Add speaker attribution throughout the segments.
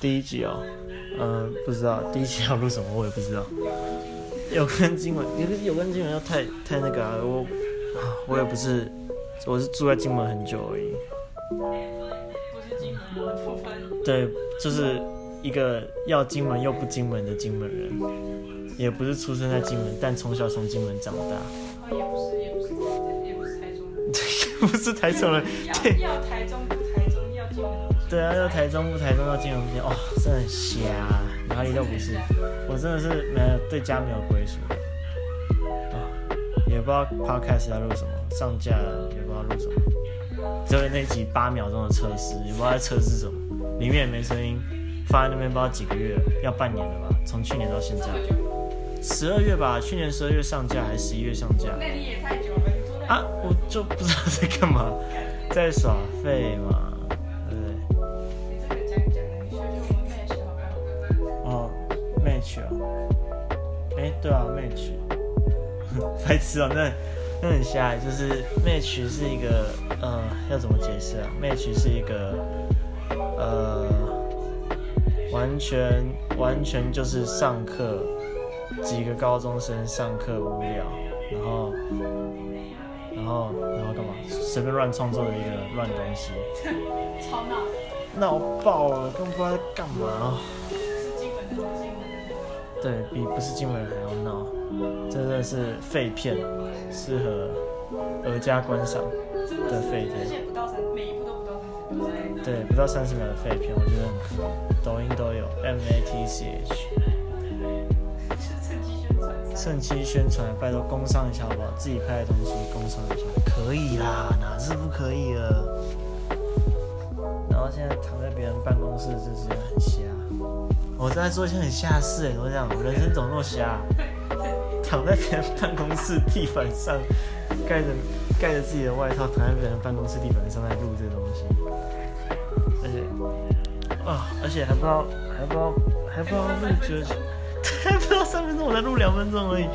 Speaker 1: 第一集哦，嗯，不知道第一集要录什么，我也不知道。有跟金门，有有跟金门要太太那个啊，我啊，我也不是，我是住在金门很久而已。
Speaker 2: 不是金门的部分。
Speaker 1: 对，就是一个要金门又不金门的金门人，也不是出生在金门，但从小从金门长大。
Speaker 2: 啊，也不是，也不是，也不是台中人。
Speaker 1: 对，不是台中人。对，
Speaker 2: 要台中不台中，要金门。
Speaker 1: 对啊，要台中不台中，到金门不金门。哦，真的很瞎，哪里都不是。我真的是没有对家没有归属。啊，也不知道 podcast 要录什么，上架也不知道录什么。只有那集八秒钟的测试，也不知道在测试什么，里面也没声音，放在那边不知道几个月，要半年了吧？从去年到现在，十二月吧，去年十二月上架还是十一月上架？
Speaker 2: 那你也太久了，
Speaker 1: 啊，我就不知道在干嘛，在耍废嘛，对啊，match，白痴哦，那那很瞎，就是 match 是一个，呃，要怎么解释啊？match 是一个，呃，完全完全就是上课，几个高中生上课无聊，然后然后然后干嘛？随便乱创作的一个乱东西，
Speaker 2: 超闹，
Speaker 1: 闹爆了，根本不知道在干嘛。对比不是金门人还要闹，真的是废片，适合儿家观赏
Speaker 2: 的
Speaker 1: 废
Speaker 2: 而且
Speaker 1: 片。
Speaker 2: 不到三，每一部都不到三十秒。
Speaker 1: 对，不到三十秒的废片，我觉得很酷。抖音都有 M A T C H，
Speaker 2: 是趁机宣传。
Speaker 1: 趁机宣传，拜托工商一下好不好？自己拍的东西工商一下，可以啦，哪是不可以了？然后现在躺在别人办公室，就是很瞎。我在做一些很瞎的事、欸，我讲我人生怎么那么瞎？躺在别人办公室地板上，盖着盖着自己的外套，躺在别人办公室地板上在录这个东西，而且啊，而且还不知道还不知道还不知道录多久，还不到三分钟，我才录两分钟而已，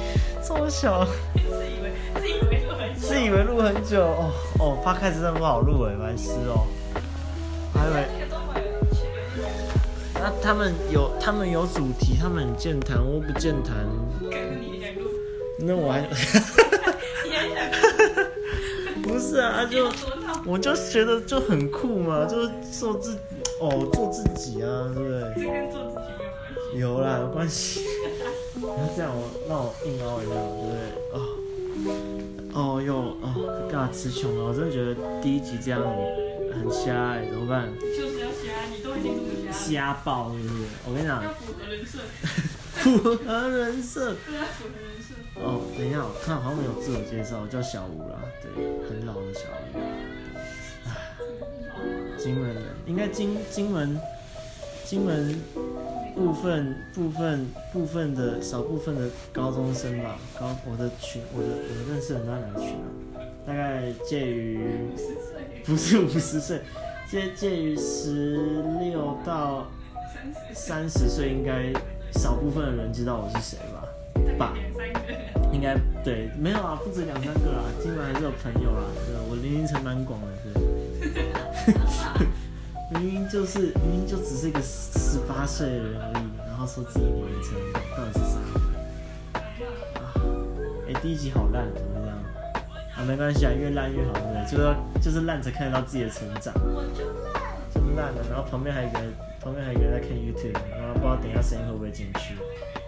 Speaker 1: 这么小，
Speaker 2: 自以为自以为录很久，
Speaker 1: 自以为录很久。哦哦，怕开始真的不好录哎，白痴哦，我还以为。
Speaker 2: 那个都会有缺
Speaker 1: 那他们有他们有主题，他们很健谈，我不健谈，那我还，不是啊，就我就觉得就很酷嘛，就是做自哦做自己啊，对不
Speaker 2: 这
Speaker 1: 对？
Speaker 2: 跟做自己没有关系。
Speaker 1: 有啦，有关系。那这样我让我硬凹一下，对不对？哦哦哟哦，干嘛词穷了？我真的觉得第一集这样很瞎哎、怎么办？
Speaker 2: 就是要瞎，你都已经这么瞎，
Speaker 1: 瞎爆是不是？我跟你讲
Speaker 2: 要，符合人设，
Speaker 1: 符合人设。
Speaker 2: 对啊，符合人设。
Speaker 1: 哦，等一下，我看好像没有自我介绍，我叫小吴啦，对，很老的小吴。唉，金门人，应该金金门金门部分部分部分的少部分的高中生吧，高我的群，我的我的认识的人都在哪个群啊？大概介于不是五十岁，介介于十六到
Speaker 2: 三十，
Speaker 1: 岁，应该少部分的人知道我是谁吧？吧应该对，没有啊，不止两三个啦，基本还是有朋友啦，对吧？我年龄层蛮广的，对。明明就是明明就只是一个十八岁的人而已，然后说自己年龄层到底是啥？啊，哎、第一集好烂，怎么？啊，没关系啊，越烂越好，对不对？就是就是烂才看得到自己的成长，
Speaker 2: 我就烂。
Speaker 1: 就是烂了。然后旁边还有一个人，旁边还有一个人在看 YouTube，然后不知道等一下声音会不会进去。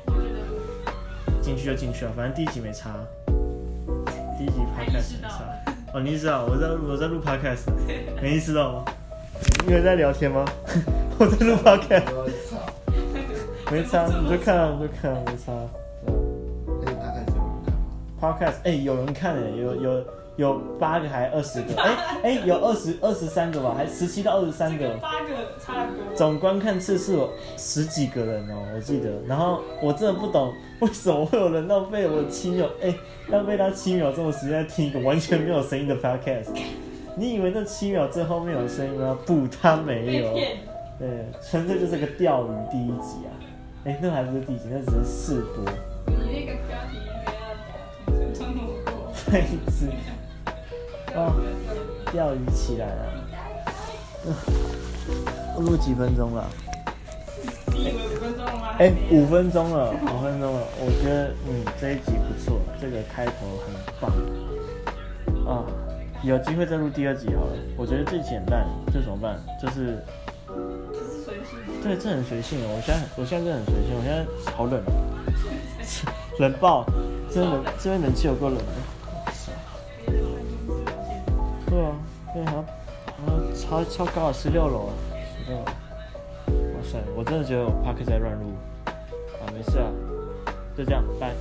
Speaker 2: 我觉得
Speaker 1: 进去就进去了，反正第一集没差，第一集 podcast 没差。哦，你意识到我在我在录 podcast，没意识到吗？你有在聊天吗？我在录 podcast，没差，你就看啊，你就看啊，没差。？podcast，哎、有人看哎、有有有八个还二十个，哎、哎、有二十二十三个吧，还十七到二十三个。
Speaker 2: 八个差不多。
Speaker 1: 总观看次数十几个人哦，我记得。然后我真的不懂为什么会有人浪费我七秒，哎、浪费他七秒钟的时间在听一个完全没有声音的 podcast。你以为那七秒最后面有声音吗？不，他没有。对，纯粹就是个钓鱼第一集啊。哎、那还不是第一集，那只是试播。一次，哦，钓鱼起来了。录几分钟了？
Speaker 2: 你以为五分钟了吗？
Speaker 1: 哎、五分钟了，五分钟了，我觉得嗯这一集不错，这个开头很棒啊，有机会再录第二集好了。我觉得这集很烂，这怎么办？就是
Speaker 2: 就是随性。
Speaker 1: 对，这很随性哦。我现在我现在真的很随性，我现在好冷，冷爆，真的冷，这边冷气有够冷的。对啊，对啊，然后超超高的十六楼，十六楼。哇塞，我真的觉得我 p a r k 在乱入。啊，没事啊，就这样，拜。